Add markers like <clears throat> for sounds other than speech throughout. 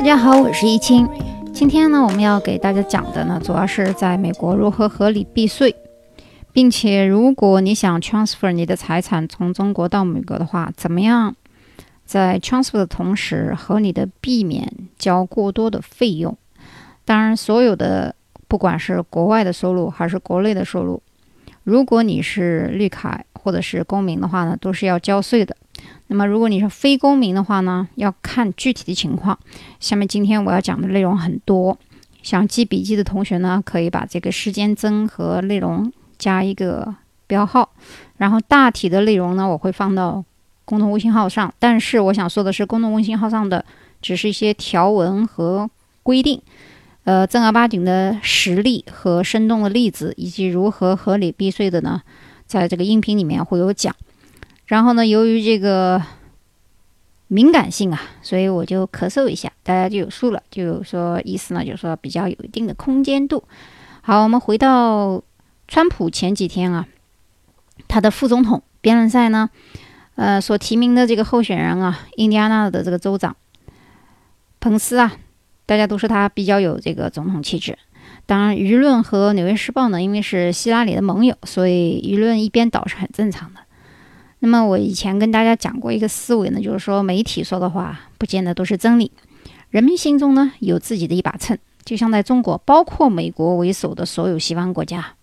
大家好，我是易清。今天呢，我们要给大家讲的呢，主要是在美国如何合理避税，并且如果你想 transfer 你的财产从中国到美国的话，怎么样在 transfer 的同时合理的避免交过多的费用？当然，所有的不管是国外的收入还是国内的收入，如果你是绿卡或者是公民的话呢，都是要交税的。那么，如果你是非公民的话呢，要看具体的情况。下面今天我要讲的内容很多，想记笔记的同学呢，可以把这个时间针和内容加一个标号，然后大体的内容呢，我会放到公众微信号上。但是我想说的是，公众微信号上的只是一些条文和规定，呃，正儿八经的实例和生动的例子，以及如何合理避税的呢，在这个音频里面会有讲。然后呢，由于这个敏感性啊，所以我就咳嗽一下，大家就有数了。就说意思呢，就是说比较有一定的空间度。好，我们回到川普前几天啊，他的副总统辩论赛呢，呃，所提名的这个候选人啊，印第安纳的这个州长彭斯啊，大家都说他比较有这个总统气质。当然，舆论和《纽约时报》呢，因为是希拉里的盟友，所以舆论一边倒是很正常的。那么我以前跟大家讲过一个思维呢，就是说媒体说的话不见得都是真理，人民心中呢有自己的一把秤，就像在中国，包括美国为首的所有西方国家，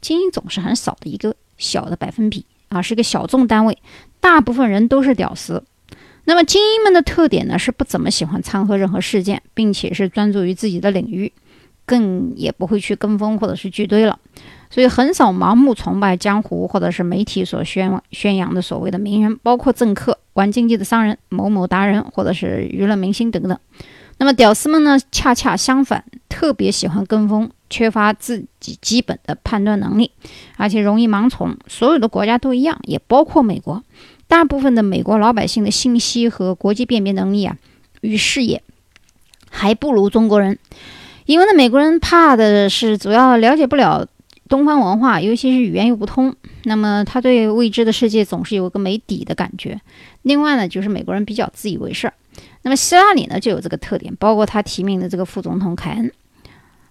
精英总是很少的一个小的百分比啊，是个小众单位，大部分人都是屌丝。那么精英们的特点呢是不怎么喜欢掺和任何事件，并且是专注于自己的领域，更也不会去跟风或者是聚堆了。所以很少盲目崇拜江湖或者是媒体所宣宣扬的所谓的名人，包括政客、玩经济的商人、某某达人或者是娱乐明星等等。那么屌丝们呢，恰恰相反，特别喜欢跟风，缺乏自己基本的判断能力，而且容易盲从。所有的国家都一样，也包括美国。大部分的美国老百姓的信息和国际辨别能力啊，与视野还不如中国人。因为呢，美国人怕的是主要了解不了。东方文化，尤其是语言又不通，那么他对未知的世界总是有一个没底的感觉。另外呢，就是美国人比较自以为是。那么希拉里呢就有这个特点，包括他提名的这个副总统凯恩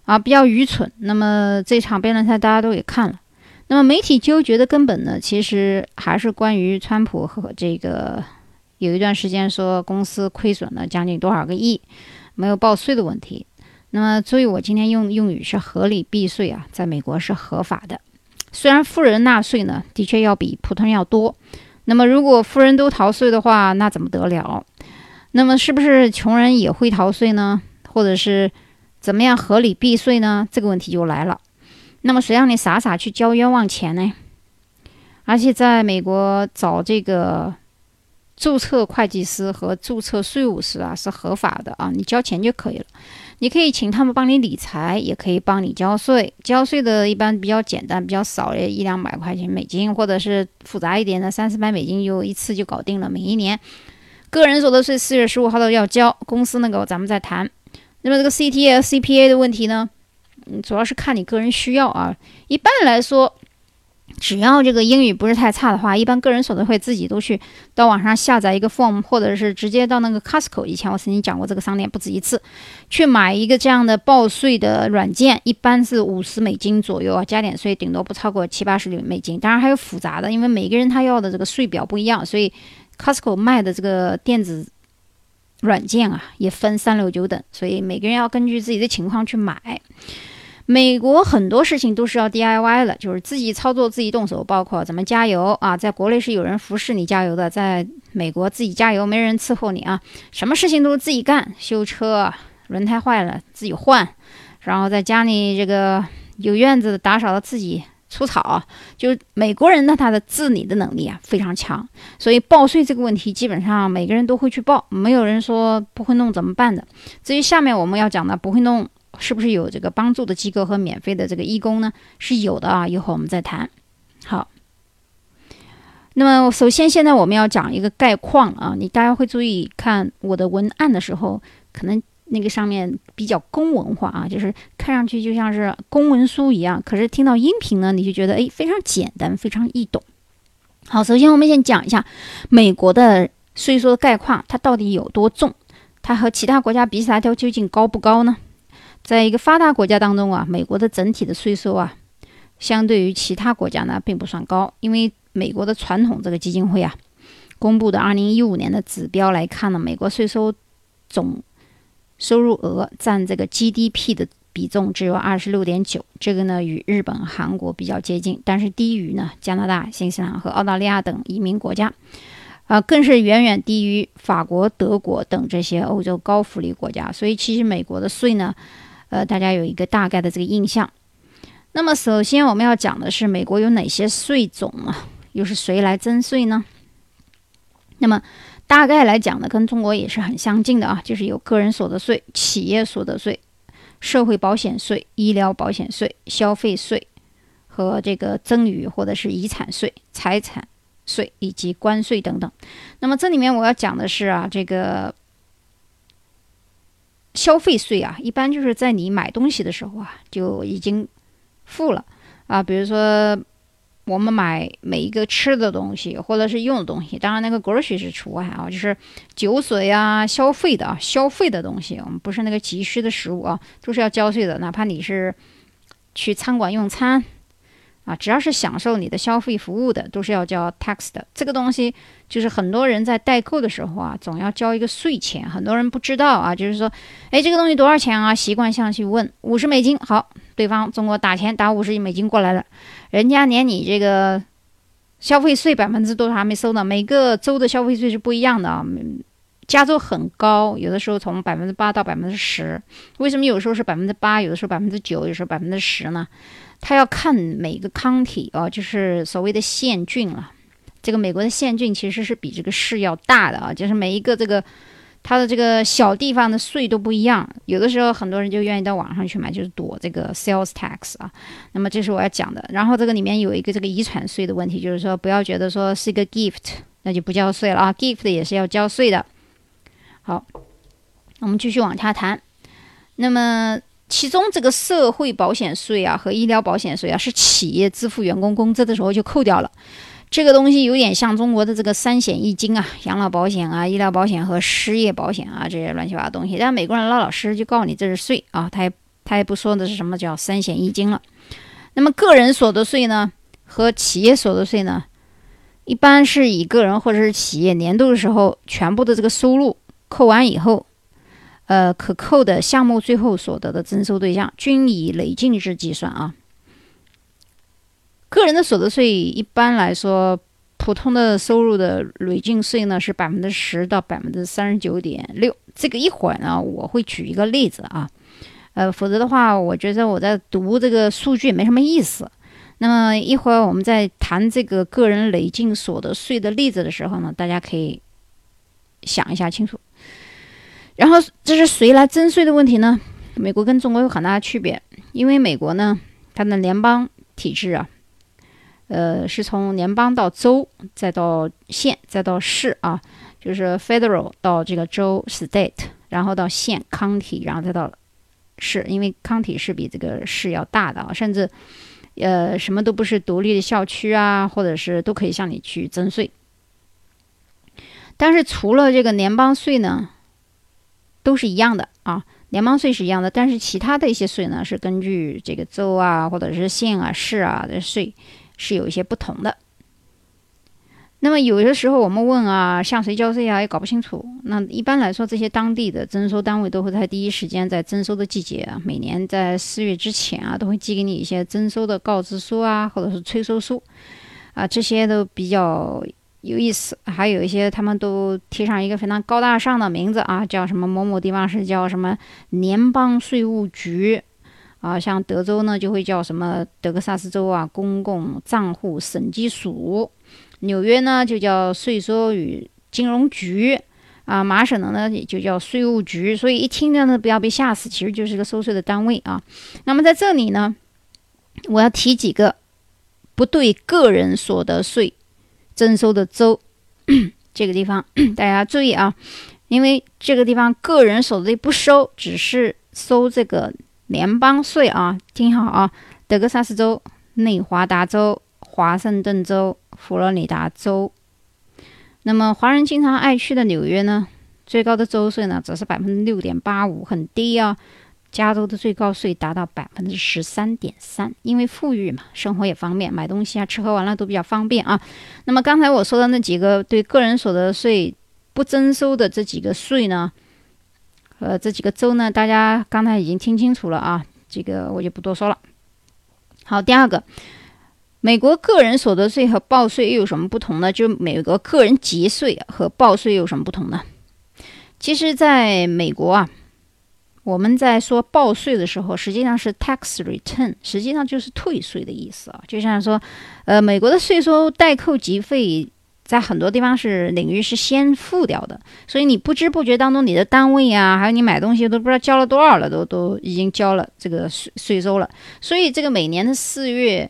啊，比较愚蠢。那么这场辩论赛大家都给看了。那么媒体纠结的根本呢，其实还是关于川普和这个有一段时间说公司亏损了将近多少个亿，没有报税的问题。那么，所以我今天用用语是合理避税啊，在美国是合法的。虽然富人纳税呢，的确要比普通人要多。那么，如果富人都逃税的话，那怎么得了？那么，是不是穷人也会逃税呢？或者是怎么样合理避税呢？这个问题就来了。那么，谁让你傻傻去交冤枉钱呢？而且，在美国找这个注册会计师和注册税务师啊，是合法的啊，你交钱就可以了。你可以请他们帮你理财，也可以帮你交税。交税的一般比较简单，比较少，一两百块钱美金，或者是复杂一点的，三四百美金就一次就搞定了。每一年，个人所得税四月十五号都要交，公司那个咱们再谈。那么这个 CTA、CPA 的问题呢，嗯，主要是看你个人需要啊。一般来说。只要这个英语不是太差的话，一般个人所得会自己都去到网上下载一个 form，或者是直接到那个 Costco。以前我曾经讲过这个商店不止一次，去买一个这样的报税的软件，一般是五十美金左右啊，加点税顶多不超过七八十美金。当然还有复杂的，因为每个人他要的这个税表不一样，所以 Costco 卖的这个电子软件啊也分三六九等，所以每个人要根据自己的情况去买。美国很多事情都是要 DIY 了，就是自己操作、自己动手，包括怎么加油啊。在国内是有人服侍你加油的，在美国自己加油没人伺候你啊，什么事情都是自己干。修车轮胎坏了自己换，然后在家里这个有院子打扫的自己除草。就美国人呢，他的自理的能力啊非常强，所以报税这个问题基本上每个人都会去报，没有人说不会弄怎么办的。至于下面我们要讲的不会弄。是不是有这个帮助的机构和免费的这个义工呢？是有的啊，一会儿我们再谈。好，那么首先现在我们要讲一个概况啊，你大家会注意看我的文案的时候，可能那个上面比较公文化啊，就是看上去就像是公文书一样，可是听到音频呢，你就觉得诶非常简单，非常易懂。好，首先我们先讲一下美国的税收的概况，它到底有多重？它和其他国家比起来，它究竟高不高呢？在一个发达国家当中啊，美国的整体的税收啊，相对于其他国家呢，并不算高，因为美国的传统这个基金会啊，公布的二零一五年的指标来看呢，美国税收总收入额占这个 GDP 的比重只有二十六点九，这个呢与日本、韩国比较接近，但是低于呢加拿大、新西兰和澳大利亚等移民国家，啊，更是远远低于法国、德国等这些欧洲高福利国家。所以其实美国的税呢，呃，大家有一个大概的这个印象。那么首先我们要讲的是美国有哪些税种啊？又是谁来征税呢？那么大概来讲呢，跟中国也是很相近的啊，就是有个人所得税、企业所得税。社会保险税、医疗保险税、消费税和这个赠与或者是遗产税、财产税以及关税等等。那么这里面我要讲的是啊，这个消费税啊，一般就是在你买东西的时候啊就已经付了啊，比如说。我们买每一个吃的东西或者是用的东西，当然那个 grocery 是除外啊，就是酒水啊，消费的啊，消费的东西，我们不是那个急需的食物啊，都是要交税的。哪怕你是去餐馆用餐啊，只要是享受你的消费服务的，都是要交 tax 的。这个东西就是很多人在代购的时候啊，总要交一个税钱，很多人不知道啊，就是说，哎，这个东西多少钱啊？习惯性去问，五十美金，好。对方中国打钱打五十亿美金过来了，人家连你这个消费税百分之多少还没收呢。每个州的消费税是不一样的啊，加州很高，有的时候从百分之八到百分之十。为什么有时候是百分之八，有的时候百分之九，有时候百分之十呢？他要看每个 county 啊，就是所谓的县郡了。这个美国的县郡其实是比这个市要大的啊，就是每一个这个。它的这个小地方的税都不一样，有的时候很多人就愿意到网上去买，就是躲这个 sales tax 啊。那么这是我要讲的。然后这个里面有一个这个遗产税的问题，就是说不要觉得说是一个 gift，那就不交税了啊，gift 也是要交税的。好，我们继续往下谈。那么其中这个社会保险税啊和医疗保险税啊，是企业支付员工工资的时候就扣掉了。这个东西有点像中国的这个三险一金啊，养老保险啊、医疗保险和失业保险啊这些乱七八糟东西。但美国人老老实实就告诉你这是税啊，他也他也不说的是什么叫三险一金了。那么个人所得税呢和企业所得税呢，一般是以个人或者是企业年度的时候全部的这个收入扣完以后，呃，可扣的项目最后所得的征收对象均以累进制计算啊。个人的所得税一般来说，普通的收入的累进税呢是百分之十到百分之三十九点六。这个一会儿呢我会举一个例子啊，呃，否则的话，我觉得我在读这个数据没什么意思。那么一会儿我们在谈这个个人累进所得税的例子的时候呢，大家可以想一下清楚。然后这是谁来征税的问题呢？美国跟中国有很大的区别，因为美国呢它的联邦体制啊。呃，是从联邦到州，再到县，再到市啊，就是 federal 到这个州 state，然后到县 county，然后再到市，因为 county 是比这个市要大的啊，甚至呃什么都不是独立的校区啊，或者是都可以向你去征税。但是除了这个联邦税呢，都是一样的啊，联邦税是一样的，但是其他的一些税呢，是根据这个州啊，或者是县啊、市啊的税。是有一些不同的。那么有的时候我们问啊，向谁交税啊，也搞不清楚。那一般来说，这些当地的征收单位都会在第一时间在征收的季节啊，每年在四月之前啊，都会寄给你一些征收的告知书啊，或者是催收书啊，这些都比较有意思。还有一些他们都贴上一个非常高大上的名字啊，叫什么某某地方是叫什么联邦税务局。啊，像德州呢，就会叫什么德克萨斯州啊公共账户审计署；纽约呢，就叫税收与金融局；啊，麻省的呢，也就叫税务局。所以一听呢，不要被吓死，其实就是个收税的单位啊。那么在这里呢，我要提几个不对个人所得税征收的州，<clears throat> 这个地方 <clears throat> 大家注意啊，因为这个地方个人所得税不收，只是收这个。联邦税啊，听好啊，德克萨斯州、内华达州、华盛顿州、佛罗里达州。那么华人经常爱去的纽约呢，最高的州税呢，只是百分之六点八五，很低啊。加州的最高税达到百分之十三点三，因为富裕嘛，生活也方便，买东西啊、吃喝玩乐都比较方便啊。那么刚才我说的那几个对个人所得税不征收的这几个税呢，呃，这几个州呢，大家刚才已经听清楚了啊，这个我就不多说了。好，第二个，美国个人所得税和报税又有什么不同呢？就美国个人节税和报税有什么不同呢？其实，在美国啊。我们在说报税的时候，实际上是 tax return，实际上就是退税的意思啊。就像说，呃，美国的税收代扣及费在很多地方是领域是先付掉的，所以你不知不觉当中，你的单位啊，还有你买东西都不知道交了多少了，都都已经交了这个税税收了。所以这个每年的四月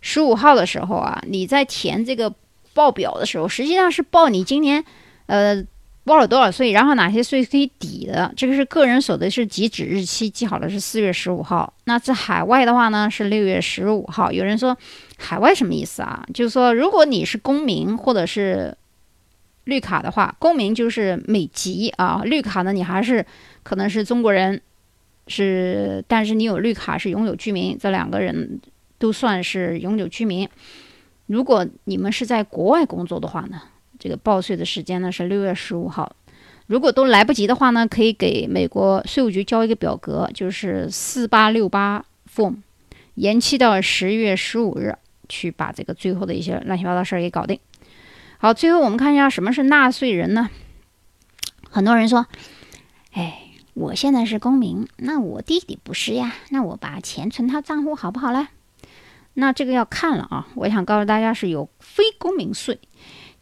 十五号的时候啊，你在填这个报表的时候，实际上是报你今年呃。报了多少税，然后哪些税可以抵的？这个是个人所得税截止日期记好了是四月十五号。那在海外的话呢是六月十五号。有人说海外什么意思啊？就是说如果你是公民或者是绿卡的话，公民就是美籍啊，绿卡呢你还是可能是中国人，是但是你有绿卡是永久居民，这两个人都算是永久居民。如果你们是在国外工作的话呢？这个报税的时间呢是六月十五号，如果都来不及的话呢，可以给美国税务局交一个表格，就是四八六八 form，延期到十月十五日去把这个最后的一些乱七八糟事儿给搞定。好，最后我们看一下什么是纳税人呢？很多人说，哎，我现在是公民，那我弟弟不是呀，那我把钱存他账户好不好嘞？那这个要看了啊，我想告诉大家是有非公民税。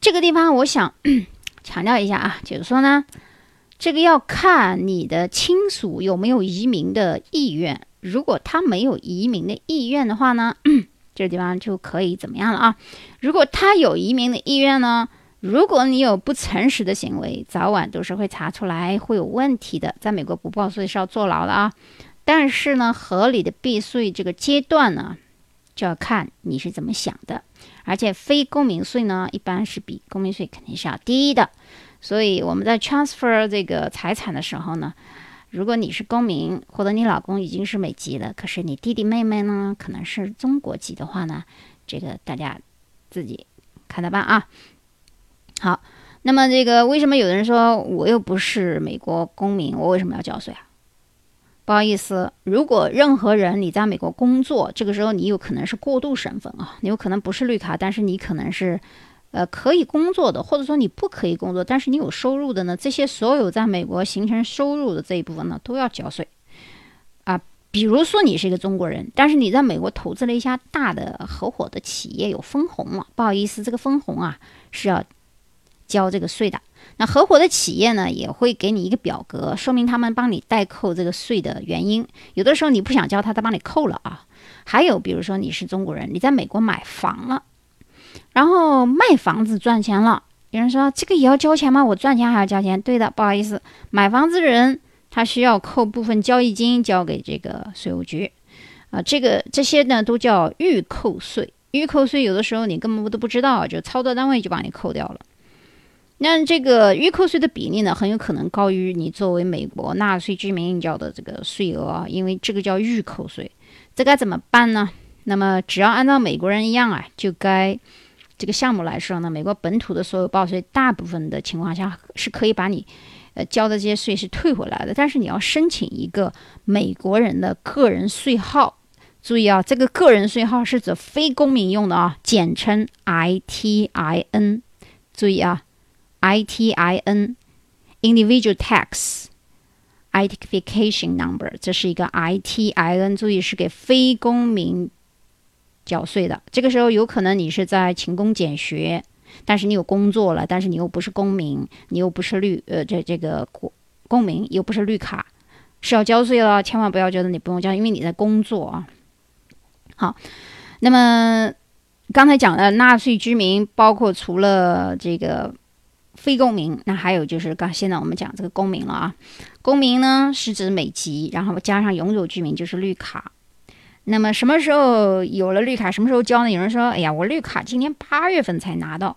这个地方我想 <coughs> 强调一下啊，就是说呢，这个要看你的亲属有没有移民的意愿。如果他没有移民的意愿的话呢，<coughs> 这个地方就可以怎么样了啊？如果他有移民的意愿呢，如果你有不诚实的行为，早晚都是会查出来会有问题的。在美国不报税是要坐牢的啊。但是呢，合理的避税这个阶段呢，就要看你是怎么想的。而且非公民税呢，一般是比公民税肯定是要低的，所以我们在 transfer 这个财产的时候呢，如果你是公民，或者你老公已经是美籍了，可是你弟弟妹妹呢可能是中国籍的话呢，这个大家自己看着办啊。好，那么这个为什么有的人说我又不是美国公民，我为什么要交税啊？不好意思，如果任何人你在美国工作，这个时候你有可能是过渡身份啊，你有可能不是绿卡，但是你可能是，呃，可以工作的，或者说你不可以工作，但是你有收入的呢，这些所有在美国形成收入的这一部分呢，都要交税啊。比如说你是一个中国人，但是你在美国投资了一家大的合伙的企业，有分红了，不好意思，这个分红啊是要交这个税的。那合伙的企业呢，也会给你一个表格，说明他们帮你代扣这个税的原因。有的时候你不想交，他他帮你扣了啊。还有，比如说你是中国人，你在美国买房了，然后卖房子赚钱了。有人说这个也要交钱吗？我赚钱还要交钱？对的，不好意思，买房子的人他需要扣部分交易金交给这个税务局啊。这个这些呢都叫预扣税，预扣税有的时候你根本都不知道，就操作单位就把你扣掉了。那这个预扣税的比例呢，很有可能高于你作为美国纳税居民应交的这个税额啊，因为这个叫预扣税，这该怎么办呢？那么只要按照美国人一样啊，就该这个项目来说呢，美国本土的所有报税，大部分的情况下是可以把你呃交的这些税是退回来的，但是你要申请一个美国人的个人税号，注意啊，这个个人税号是指非公民用的啊，简称 ITIN，注意啊。I T I N individual tax identification number，这是一个 I T I N，注意是给非公民缴税的。这个时候有可能你是在勤工俭学，但是你有工作了，但是你又不是公民，你又不是绿呃这这个公公民，又不是绿卡，是要交税的。千万不要觉得你不用交，因为你在工作啊。好，那么刚才讲的纳税居民，包括除了这个。非公民，那还有就是刚现在我们讲这个公民了啊。公民呢是指美籍，然后加上永久居民就是绿卡。那么什么时候有了绿卡？什么时候交呢？有人说：“哎呀，我绿卡今年八月份才拿到，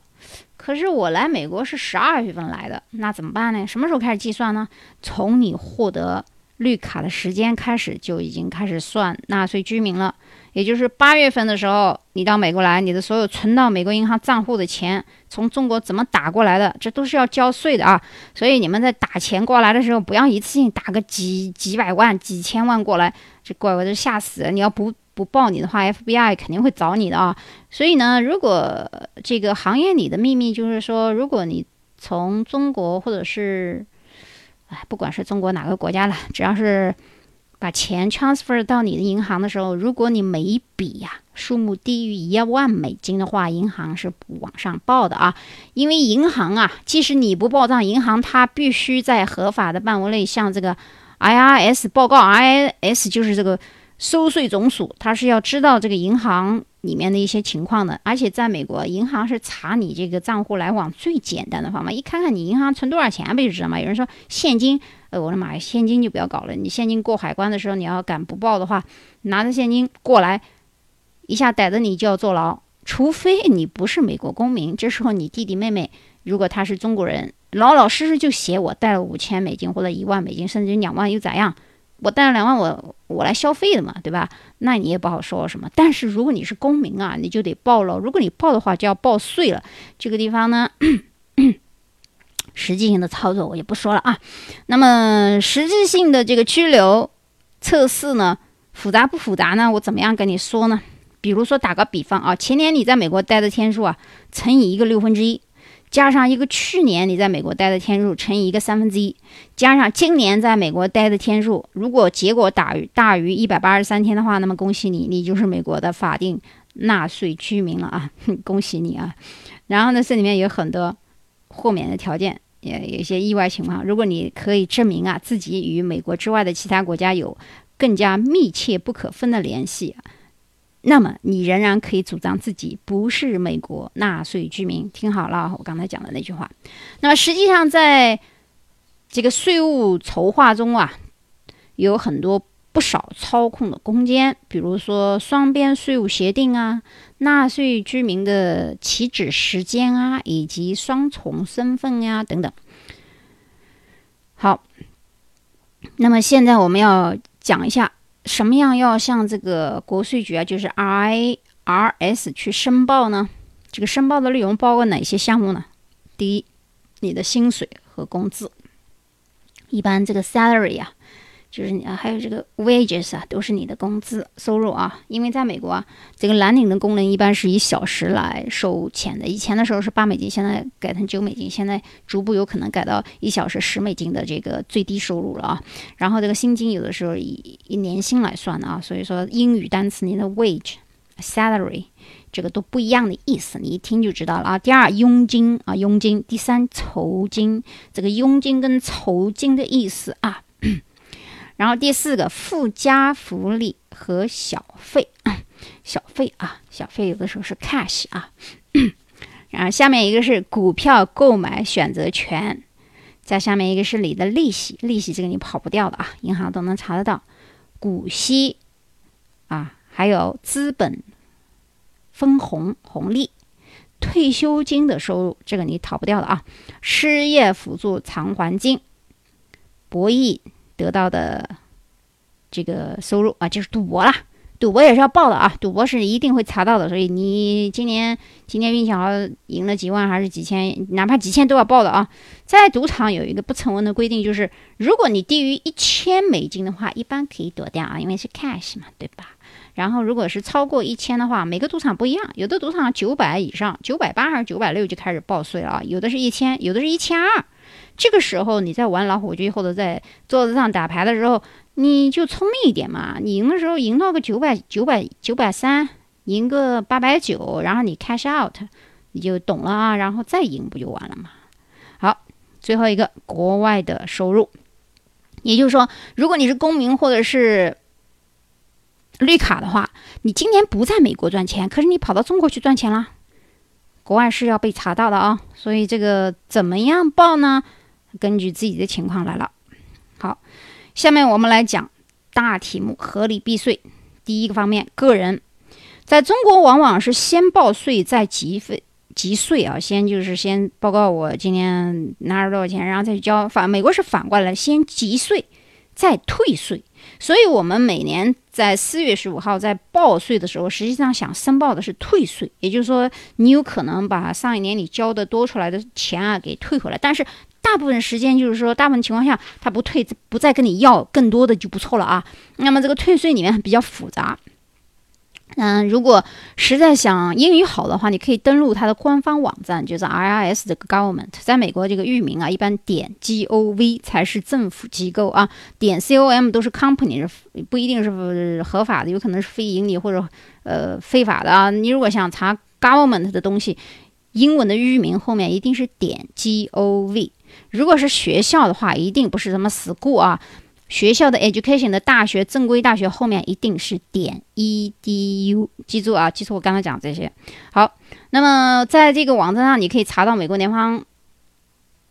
可是我来美国是十二月份来的，那怎么办呢？什么时候开始计算呢？从你获得绿卡的时间开始就已经开始算纳税居民了。也就是八月份的时候，你到美国来，你的所有存到美国银行账户的钱，从中国怎么打过来的，这都是要交税的啊。所以你们在打钱过来的时候，不要一次性打个几几百万、几千万过来。”这怪我都吓死了！你要不不报你的话，FBI 肯定会找你的啊。所以呢，如果这个行业里的秘密就是说，如果你从中国或者是，哎，不管是中国哪个国家了，只要是把钱 transfer 到你的银行的时候，如果你每一笔呀数目低于一万美金的话，银行是不往上报的啊。因为银行啊，即使你不报账，银行它必须在合法的范围内向这个。IRS 报告，IRS 就是这个收税总署，他是要知道这个银行里面的一些情况的。而且在美国，银行是查你这个账户来往最简单的方法，一看看你银行存多少钱不就知道吗？有人说现金，呃，我的妈呀，现金就不要搞了。你现金过海关的时候，你要敢不报的话，拿着现金过来，一下逮着你就要坐牢。除非你不是美国公民，这时候你弟弟妹妹如果他是中国人。老老实实就写我带了五千美金或者一万美金，甚至两万又咋样？我带了两万，我我来消费的嘛，对吧？那你也不好说什么。但是如果你是公民啊，你就得报了。如果你报的话，就要报税了。这个地方呢，<clears throat> 实际性的操作我也不说了啊。那么实质性的这个拘留测试呢，复杂不复杂呢？我怎么样跟你说呢？比如说打个比方啊，前年你在美国待的天数啊，乘以一个六分之一。加上一个去年你在美国待的天数乘以一个三分之一，加上今年在美国待的天数，如果结果大于大于一百八十三天的话，那么恭喜你，你就是美国的法定纳税居民了啊！<laughs> 恭喜你啊！然后呢，这里面有很多豁免的条件，也有一些意外情况。如果你可以证明啊自己与美国之外的其他国家有更加密切不可分的联系。那么你仍然可以主张自己不是美国纳税居民。听好了，我刚才讲的那句话。那么实际上，在这个税务筹划中啊，有很多不少操控的空间，比如说双边税务协定啊、纳税居民的起止时间啊，以及双重身份呀等等。好，那么现在我们要讲一下。什么样要向这个国税局啊，就是 IRS 去申报呢？这个申报的内容包括哪些项目呢？第一，你的薪水和工资，一般这个 salary 呀。就是你啊，还有这个 wages 啊，都是你的工资收入啊。因为在美国啊，这个蓝领的工人一般是以小时来收钱的。以前的时候是八美金，现在改成九美金，现在逐步有可能改到一小时十美金的这个最低收入了啊。然后这个薪金有的时候以以年薪来算的啊，所以说英语单词你的 wage、salary 这个都不一样的意思，你一听就知道了啊。第二，佣金啊，佣金；第三，酬金。这个佣金跟酬金的意思啊。然后第四个附加福利和小费，<coughs> 小费啊，小费有的时候是 cash 啊。<coughs> 然后下面一个是股票购买选择权，再下面一个是你的利息，利息这个你跑不掉的啊，银行都能查得到。股息啊，还有资本分红红利，退休金的收入，这个你逃不掉的啊。失业辅助偿还金，博弈。得到的这个收入啊，就是赌博啦，赌博也是要报的啊，赌博是一定会查到的。所以你今年今年运气好，赢了几万还是几千，哪怕几千都要报的啊。在赌场有一个不成文的规定，就是如果你低于一千美金的话，一般可以躲掉啊，因为是 cash 嘛，对吧？然后如果是超过一千的话，每个赌场不一样，有的赌场九百以上，九百八还是九百六就开始报税了啊，有的是一千，有的是一千二。这个时候你在玩老虎机或者在桌子上打牌的时候，你就聪明一点嘛。你赢的时候赢到个九百九百九百三，赢个八百九，然后你 cash out，你就懂了啊。然后再赢不就完了吗？好，最后一个国外的收入，也就是说，如果你是公民或者是绿卡的话，你今年不在美国赚钱，可是你跑到中国去赚钱了。国外是要被查到的啊。所以这个怎么样报呢？根据自己的情况来了。好，下面我们来讲大题目：合理避税。第一个方面，个人在中国往往是先报税再计费。集税啊，先就是先报告我今天拿了多少钱，然后再去交。反美国是反过来，先集税再退税。所以，我们每年在四月十五号在报税的时候，实际上想申报的是退税，也就是说，你有可能把上一年你交的多出来的钱啊给退回来。但是，大部分时间就是说，大部分情况下他不退，不再跟你要更多的就不错了啊。那么，这个退税里面比较复杂。嗯，如果实在想英语好的话，你可以登录它的官方网站，就是 IRS 这个 Government。在美国，这个域名啊，一般点 gov 才是政府机构啊，点 com 都是 company，不一定是合法的，有可能是非盈利或者呃非法的啊。你如果想查 Government 的东西，英文的域名后面一定是点 gov。如果是学校的话，一定不是什么 school 啊。学校的 education 的大学正规大学后面一定是点 edu，记住啊，记住我刚才讲这些。好，那么在这个网站上，你可以查到美国联邦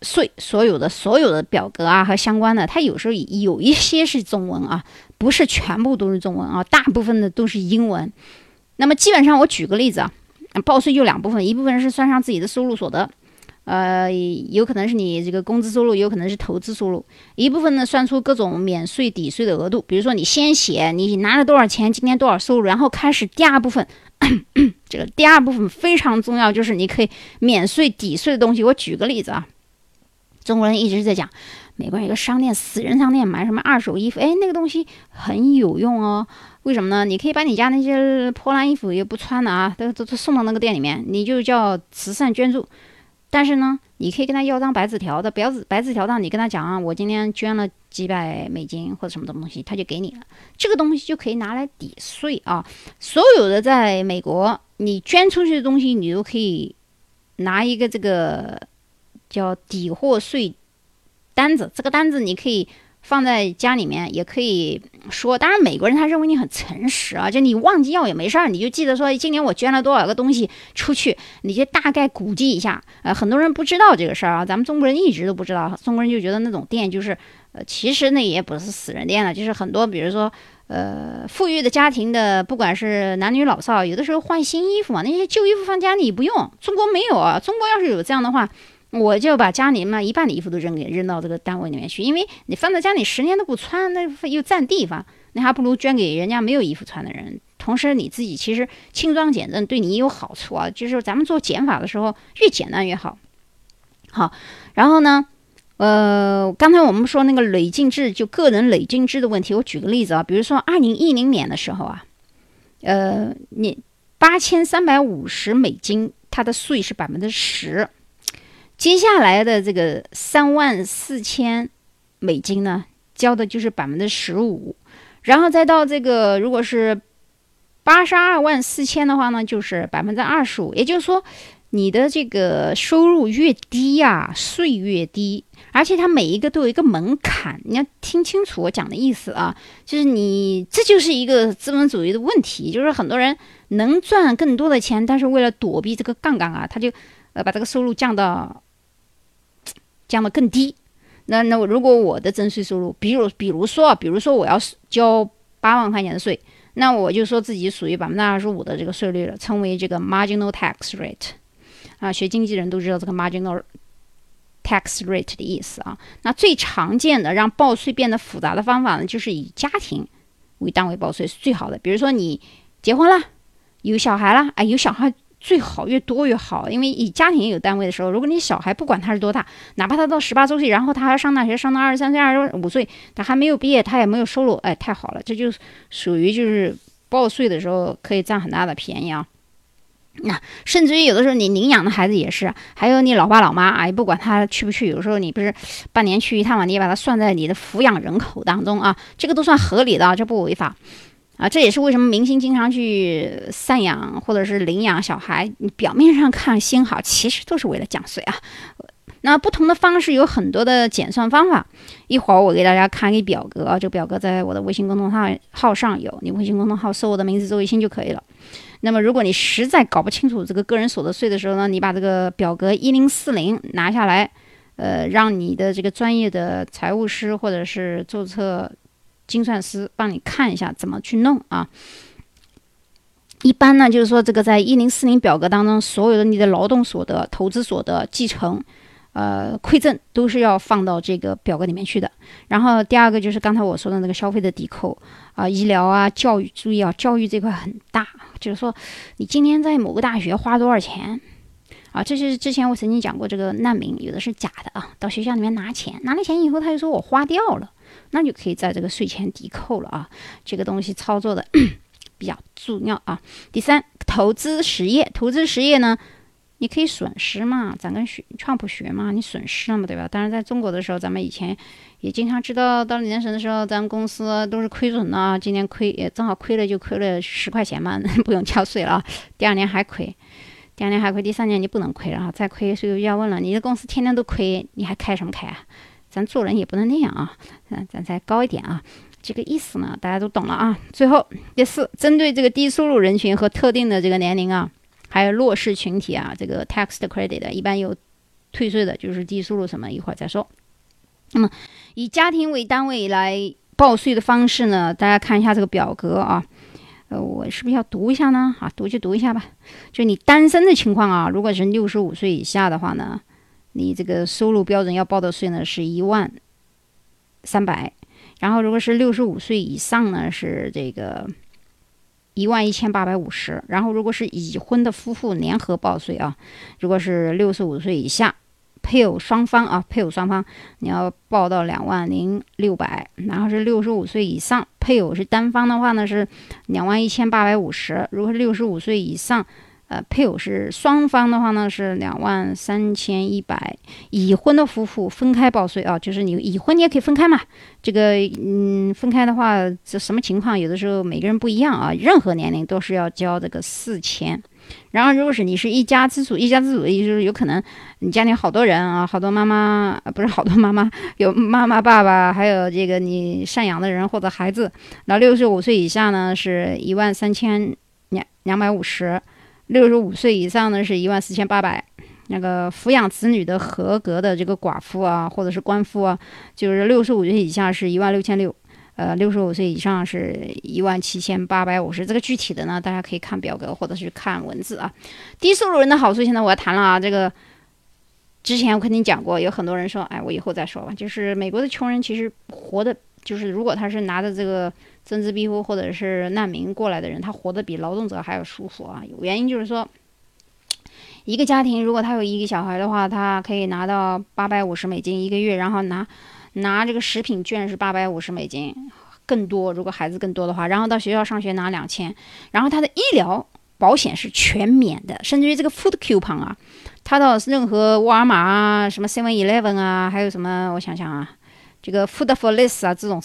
税所有的所有的表格啊和相关的，它有时候有一些是中文啊，不是全部都是中文啊，大部分的都是英文。那么基本上我举个例子啊，报税就两部分，一部分是算上自己的收入所得。呃，有可能是你这个工资收入，有可能是投资收入。一部分呢，算出各种免税抵税的额度。比如说，你先写你拿了多少钱，今天多少收入，然后开始第二部分。<coughs> 这个第二部分非常重要，就是你可以免税抵税的东西。我举个例子啊，中国人一直在讲，美国有个商店，死人商店，买什么二手衣服，哎，那个东西很有用哦。为什么呢？你可以把你家那些破烂衣服也不穿的啊，都都都送到那个店里面，你就叫慈善捐助。但是呢，你可以跟他要张白纸条的，白纸白纸条上，你跟他讲啊，我今天捐了几百美金或者什么东西，他就给你了，这个东西就可以拿来抵税啊。所有的在美国，你捐出去的东西，你都可以拿一个这个叫抵货税单子，这个单子你可以。放在家里面也可以说，当然美国人他认为你很诚实啊，就你忘记要也没事儿，你就记得说今年我捐了多少个东西出去，你就大概估计一下。呃，很多人不知道这个事儿啊，咱们中国人一直都不知道，中国人就觉得那种店就是，呃，其实那也不是死人店了，就是很多比如说，呃，富裕的家庭的，不管是男女老少，有的时候换新衣服嘛，那些旧衣服放家里不用，中国没有啊，中国要是有这样的话。我就把家里嘛一半的衣服都扔给扔到这个单位里面去，因为你放在家里十年都不穿，那又占地方，你还不如捐给人家没有衣服穿的人。同时你自己其实轻装简正，对你也有好处啊。就是咱们做减法的时候，越简单越好。好，然后呢，呃，刚才我们说那个累进制，就个人累进制的问题，我举个例子啊，比如说二零一零年的时候啊，呃，你八千三百五十美金，它的税是百分之十。接下来的这个三万四千美金呢，交的就是百分之十五，然后再到这个如果是八十二万四千的话呢，就是百分之二十五。也就是说，你的这个收入越低呀，税越低，而且它每一个都有一个门槛，你要听清楚我讲的意思啊，就是你这就是一个资本主义的问题，就是很多人能赚更多的钱，但是为了躲避这个杠杆啊，他就呃把这个收入降到。降得更低，那那我如果我的征税收入，比如比如说啊，比如说我要交八万块钱的税，那我就说自己属于百分之二十五的这个税率了，称为这个 marginal tax rate。啊，学经济人都知道这个 marginal tax rate 的意思啊。那最常见的让报税变得复杂的方法呢，就是以家庭为单位报税是最好的。比如说你结婚了，有小孩了，哎，有小孩。最好越多越好，因为以家庭有单位的时候，如果你小孩不管他是多大，哪怕他到十八周岁，然后他还上大学，上到二十三岁、二十五岁，他还没有毕业，他也没有收入，哎，太好了，这就属于就是报税的时候可以占很大的便宜啊。那甚至于有的时候你领养的孩子也是，还有你老爸老妈啊，也不管他去不去，有时候你不是半年去一趟嘛，你也把他算在你的抚养人口当中啊，这个都算合理的，这不违法。啊，这也是为什么明星经常去赡养或者是领养小孩。你表面上看心好，其实都是为了降税啊。那不同的方式有很多的减算方法。一会儿我给大家看一表格，这个表格在我的微信公众号号上有，你微信公众号搜我的名字周卫星就可以了。那么如果你实在搞不清楚这个个人所得税的时候呢，你把这个表格一零四零拿下来，呃，让你的这个专业的财务师或者是注册精算师帮你看一下怎么去弄啊。一般呢，就是说这个在一零四零表格当中，所有的你的劳动所得、投资所得、继承。呃，馈赠都是要放到这个表格里面去的。然后第二个就是刚才我说的那个消费的抵扣啊，医疗啊，教育，注意啊，教育这块很大，就是说你今天在某个大学花多少钱啊？这是之前我曾经讲过，这个难民有的是假的啊，到学校里面拿钱，拿了钱以后他就说我花掉了，那就可以在这个税前抵扣了啊。这个东西操作的 <coughs> 比较重要啊。第三，投资实业，投资实业呢？你可以损失嘛，咱跟学创普学嘛，你损失了嘛，对吧？当然，在中国的时候，咱们以前也经常知道，到年审的时候，咱们公司都是亏损的，今年亏也正好亏了，就亏了十块钱嘛，<laughs> 不用交税了。第二年还亏，第二年还亏，第三年你不能亏了啊！再亏税务要问了，你的公司天天都亏，你还开什么开啊？咱做人也不能那样啊，咱咱再高一点啊，这个意思呢，大家都懂了啊。最后第四，针对这个低收入人群和特定的这个年龄啊。还有弱势群体啊，这个 tax credit 一般有退税的，就是低收入什么，一会儿再说。那么以家庭为单位来报税的方式呢，大家看一下这个表格啊。呃，我是不是要读一下呢？啊，读就读一下吧。就你单身的情况啊，如果是六十五岁以下的话呢，你这个收入标准要报的税呢是一万三百。然后如果是六十五岁以上呢，是这个。一万一千八百五十，然后如果是已婚的夫妇联合报税啊，如果是六十五岁以下，配偶双方啊，配偶双方你要报到两万零六百，然后是六十五岁以上，配偶是单方的话呢是两万一千八百五十，如果是六十五岁以上。呃，配偶是双方的话呢，是两万三千一百。已婚的夫妇分开报税啊，就是你已婚你也可以分开嘛。这个嗯，分开的话，这什么情况？有的时候每个人不一样啊。任何年龄都是要交这个四千。然后，如果是你是一家之主，一家之主的意思就是有可能你家里好多人啊，好多妈妈，不是好多妈妈，有妈妈、爸爸，还有这个你赡养的人或者孩子。那六十五岁以下呢，是一万三千两两百五十。六十五岁以上呢是一万四千八百，那个抚养子女的合格的这个寡妇啊，或者是官夫啊，就是六十五岁以下是一万六千六，呃，六十五岁以上是一万七千八百五十。这个具体的呢，大家可以看表格或者是看文字啊。低收入人的好处，现在我要谈了啊。这个之前我肯定讲过，有很多人说，哎，我以后再说吧。就是美国的穷人其实活的，就是如果他是拿着这个。政治庇护或者是难民过来的人，他活得比劳动者还要舒服啊！原因就是说，一个家庭如果他有一个小孩的话，他可以拿到八百五十美金一个月，然后拿拿这个食品券是八百五十美金，更多。如果孩子更多的话，然后到学校上学拿两千，然后他的医疗保险是全免的，甚至于这个 food coupon 啊，他到任何沃尔玛啊、什么 Seven Eleven 啊，还有什么我想想啊，这个 Food for Less 啊这种。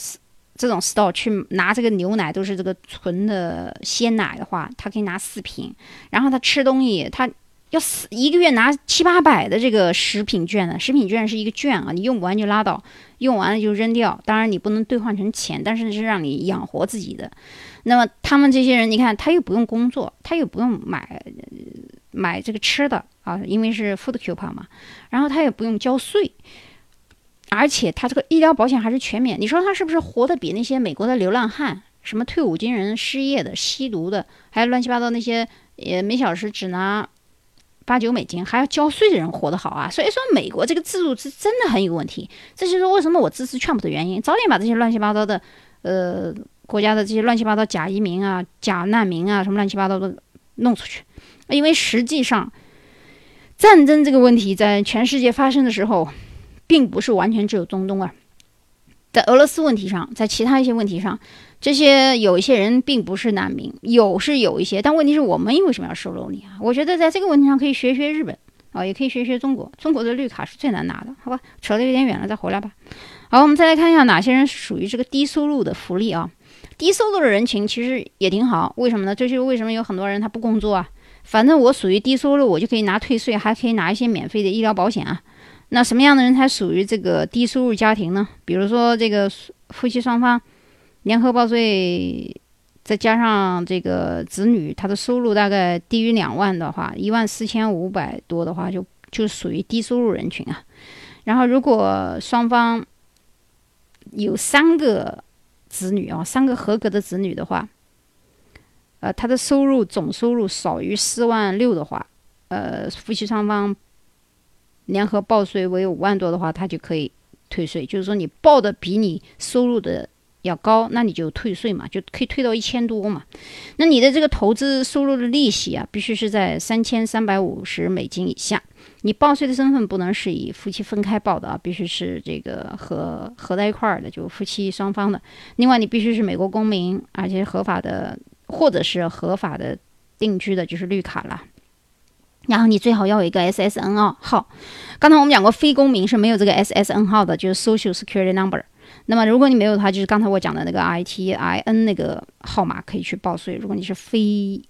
这种 store 去拿这个牛奶都是这个纯的鲜奶的话，他可以拿四瓶。然后他吃东西，他要四一个月拿七八百的这个食品券呢。食品券是一个券啊，你用不完就拉倒，用完了就扔掉。当然你不能兑换成钱，但是是让你养活自己的。那么他们这些人，你看他又不用工作，他又不用买买这个吃的啊，因为是 food cup 嘛。然后他也不用交税。而且他这个医疗保险还是全免，你说他是不是活得比那些美国的流浪汉、什么退伍军人、失业的、吸毒的，还有乱七八糟那些，也，每小时只拿八九美金还要交税的人活得好啊？所以说，美国这个制度是真的很有问题。这就是为什么我支持川普的原因，早点把这些乱七八糟的，呃，国家的这些乱七八糟假移民啊、假难民啊，什么乱七八糟的弄出去。因为实际上，战争这个问题在全世界发生的时候。并不是完全只有中东啊，在俄罗斯问题上，在其他一些问题上，这些有一些人并不是难民，有是有一些，但问题是我们为什么要收留你啊？我觉得在这个问题上可以学学日本啊，也可以学学中国，中国的绿卡是最难拿的，好吧？扯得有点远了，再回来吧。好，我们再来看一下哪些人属于这个低收入的福利啊？低收入的人群其实也挺好，为什么呢？这就是为什么有很多人他不工作啊？反正我属于低收入，我就可以拿退税，还可以拿一些免费的医疗保险啊。那什么样的人才属于这个低收入家庭呢？比如说，这个夫妻双方联合报税再加上这个子女他的收入大概低于两万的话，一万四千五百多的话，就就属于低收入人群啊。然后如果双方有三个子女啊，三个合格的子女的话，呃，他的收入总收入少于四万六的话，呃，夫妻双方联合报税为五万多的话，他就可以退税。就是说，你报的比你收入的要高，那你就退税嘛，就可以退到一千多嘛。那你的这个投资收入的利息啊，必须是在三千三百五十美金以下。你报税的身份不能是以夫妻分开报的啊，必须是这个合合在一块儿的，就夫妻双方的。另外，你必须是美国公民，而且合法的，或者是合法的定居的，就是绿卡了。然后你最好要有一个 SSN 号号。刚才我们讲过，非公民是没有这个 SSN 号的，就是 Social Security Number。那么如果你没有的话，就是刚才我讲的那个 ITIN 那个号码可以去报税。如果你是非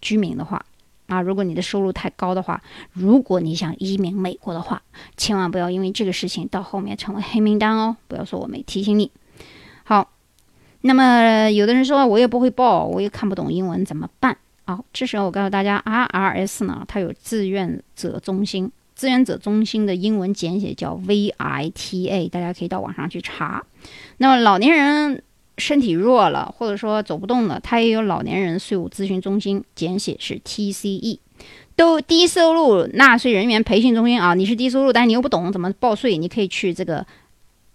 居民的话。啊，如果你的收入太高的话，如果你想移民美国的话，千万不要因为这个事情到后面成为黑名单哦！不要说我没提醒你。好，那么有的人说我也不会报，我也看不懂英文，怎么办？好，这时候我告诉大家，RRS 呢，它有志愿者中心，志愿者中心的英文简写叫 VITA，大家可以到网上去查。那么老年人。身体弱了，或者说走不动了，他也有老年人税务咨询中心，简写是 TCE，都低收入纳税人员培训中心啊。你是低收入，但是你又不懂怎么报税，你可以去这个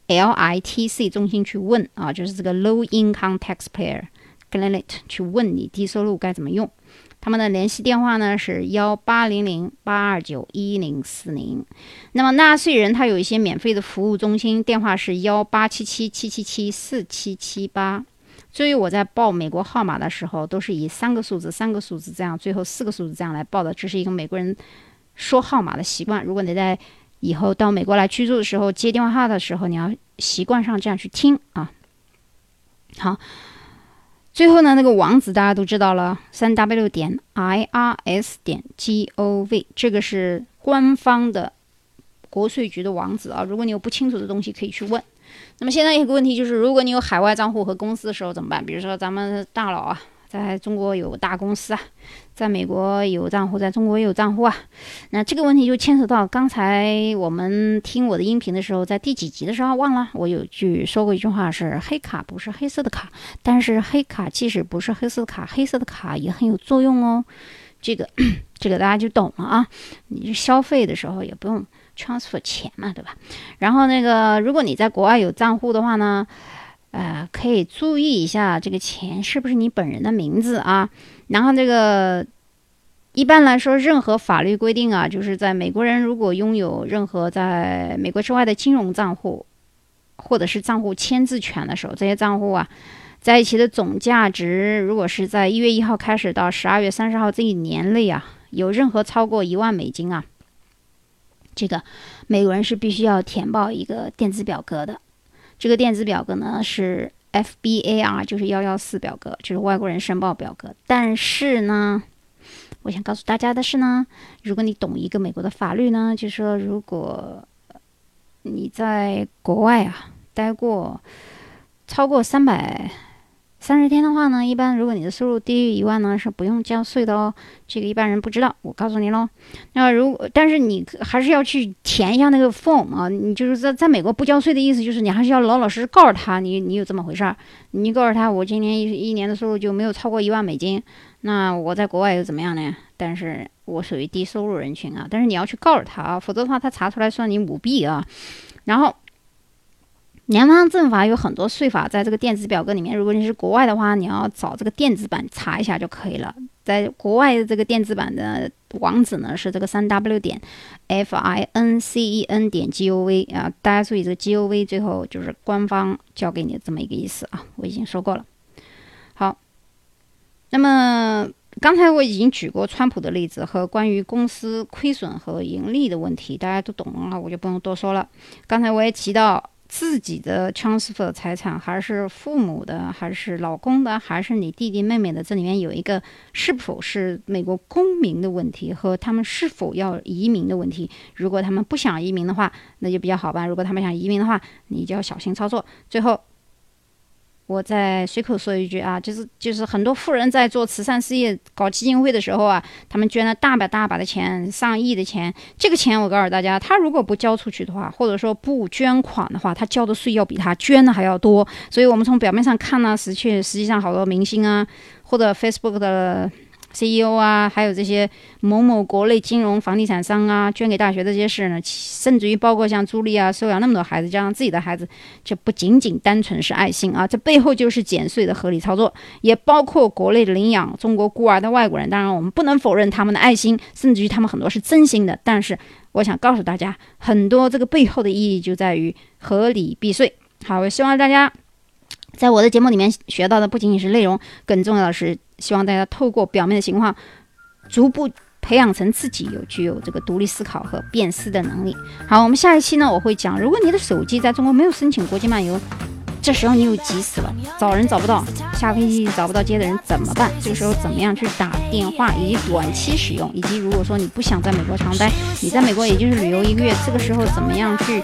LITC 中心去问啊，就是这个 Low Income Taxpayer Clinic 去问你低收入该怎么用。他们的联系电话呢是幺八零零八二九一零四零。那么纳税人他有一些免费的服务中心，电话是幺八七七七七七四七七八。所以我在报美国号码的时候，都是以三个数字、三个数字这样，最后四个数字这样来报的。这是一个美国人说号码的习惯。如果你在以后到美国来居住的时候接电话号的时候，你要习惯上这样去听啊。好。最后呢，那个网址大家都知道了，三 w 点 i r s 点 g o v，这个是官方的国税局的网址啊。如果你有不清楚的东西，可以去问。那么现在一个问题就是，如果你有海外账户和公司的时候怎么办？比如说咱们大佬啊。在中国有大公司啊，在美国有账户，在中国也有账户啊。那这个问题就牵扯到刚才我们听我的音频的时候，在第几集的时候忘了，我有句说过一句话是：黑卡不是黑色的卡，但是黑卡即使不是黑色的卡，黑色的卡也很有作用哦。这个这个大家就懂了啊。你消费的时候也不用 transfer 钱嘛，对吧？然后那个如果你在国外有账户的话呢？呃，可以注意一下这个钱是不是你本人的名字啊？然后这个一般来说，任何法律规定啊，就是在美国人如果拥有任何在美国之外的金融账户，或者是账户签字权的时候，这些账户啊，在一起的总价值，如果是在一月一号开始到十二月三十号这一年内啊，有任何超过一万美金啊，这个美国人是必须要填报一个电子表格的。这个电子表格呢是 FBAR，就是幺幺四表格，就是外国人申报表格。但是呢，我想告诉大家的是呢，如果你懂一个美国的法律呢，就是说，如果你在国外啊待过超过三百。三十天的话呢，一般如果你的收入低于一万呢，是不用交税的哦。这个一般人不知道，我告诉你喽。那如果但是你还是要去填一下那个 form 啊，你就是在在美国不交税的意思就是你还是要老老实实告诉他你你有这么回事儿。你告诉他我今年一一年的收入就没有超过一万美金，那我在国外又怎么样呢？但是我属于低收入人群啊，但是你要去告诉他啊，否则的话他查出来算你舞弊啊。然后。联邦政法有很多税法，在这个电子表格里面。如果你是国外的话，你要找这个电子版查一下就可以了。在国外的这个电子版的网址呢是这个三 w 点 f i n c e n 点 g o v 啊，大家注意这个 g o v 最后就是官方教给你的这么一个意思啊，我已经说过了。好，那么刚才我已经举过川普的例子和关于公司亏损和盈利的问题，大家都懂了，我就不用多说了。刚才我也提到。自己的 transfer 财产，还是父母的，还是老公的，还是你弟弟妹妹的？这里面有一个是否是美国公民的问题，和他们是否要移民的问题。如果他们不想移民的话，那就比较好办；如果他们想移民的话，你就要小心操作。最后。我再随口说一句啊，就是就是很多富人在做慈善事业、搞基金会的时候啊，他们捐了大把大把的钱，上亿的钱。这个钱我告诉大家，他如果不交出去的话，或者说不捐款的话，他交的税要比他捐的还要多。所以，我们从表面上看呢，实确实际上好多明星啊，或者 Facebook 的。CEO 啊，还有这些某某国内金融房地产商啊，捐给大学这些事呢，甚至于包括像朱莉啊，收养那么多孩子，加上自己的孩子，这不仅仅单纯是爱心啊，这背后就是减税的合理操作，也包括国内领养中国孤儿的外国人。当然，我们不能否认他们的爱心，甚至于他们很多是真心的。但是，我想告诉大家，很多这个背后的意义就在于合理避税。好，我希望大家。在我的节目里面学到的不仅仅是内容，更重要的是希望大家透过表面的情况，逐步培养成自己有具有这个独立思考和辨识的能力。好，我们下一期呢，我会讲，如果你的手机在中国没有申请国际漫游，这时候你又急死了，找人找不到，下飞机找不到接的人怎么办？这个时候怎么样去打电话，以及短期使用，以及如果说你不想在美国长待，<laughs> 你在美国也就是旅游一个月，这个时候怎么样去？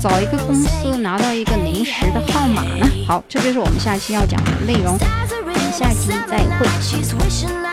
找一个公司拿到一个临时的号码呢？好，这就是我们下期要讲的内容。下期再会。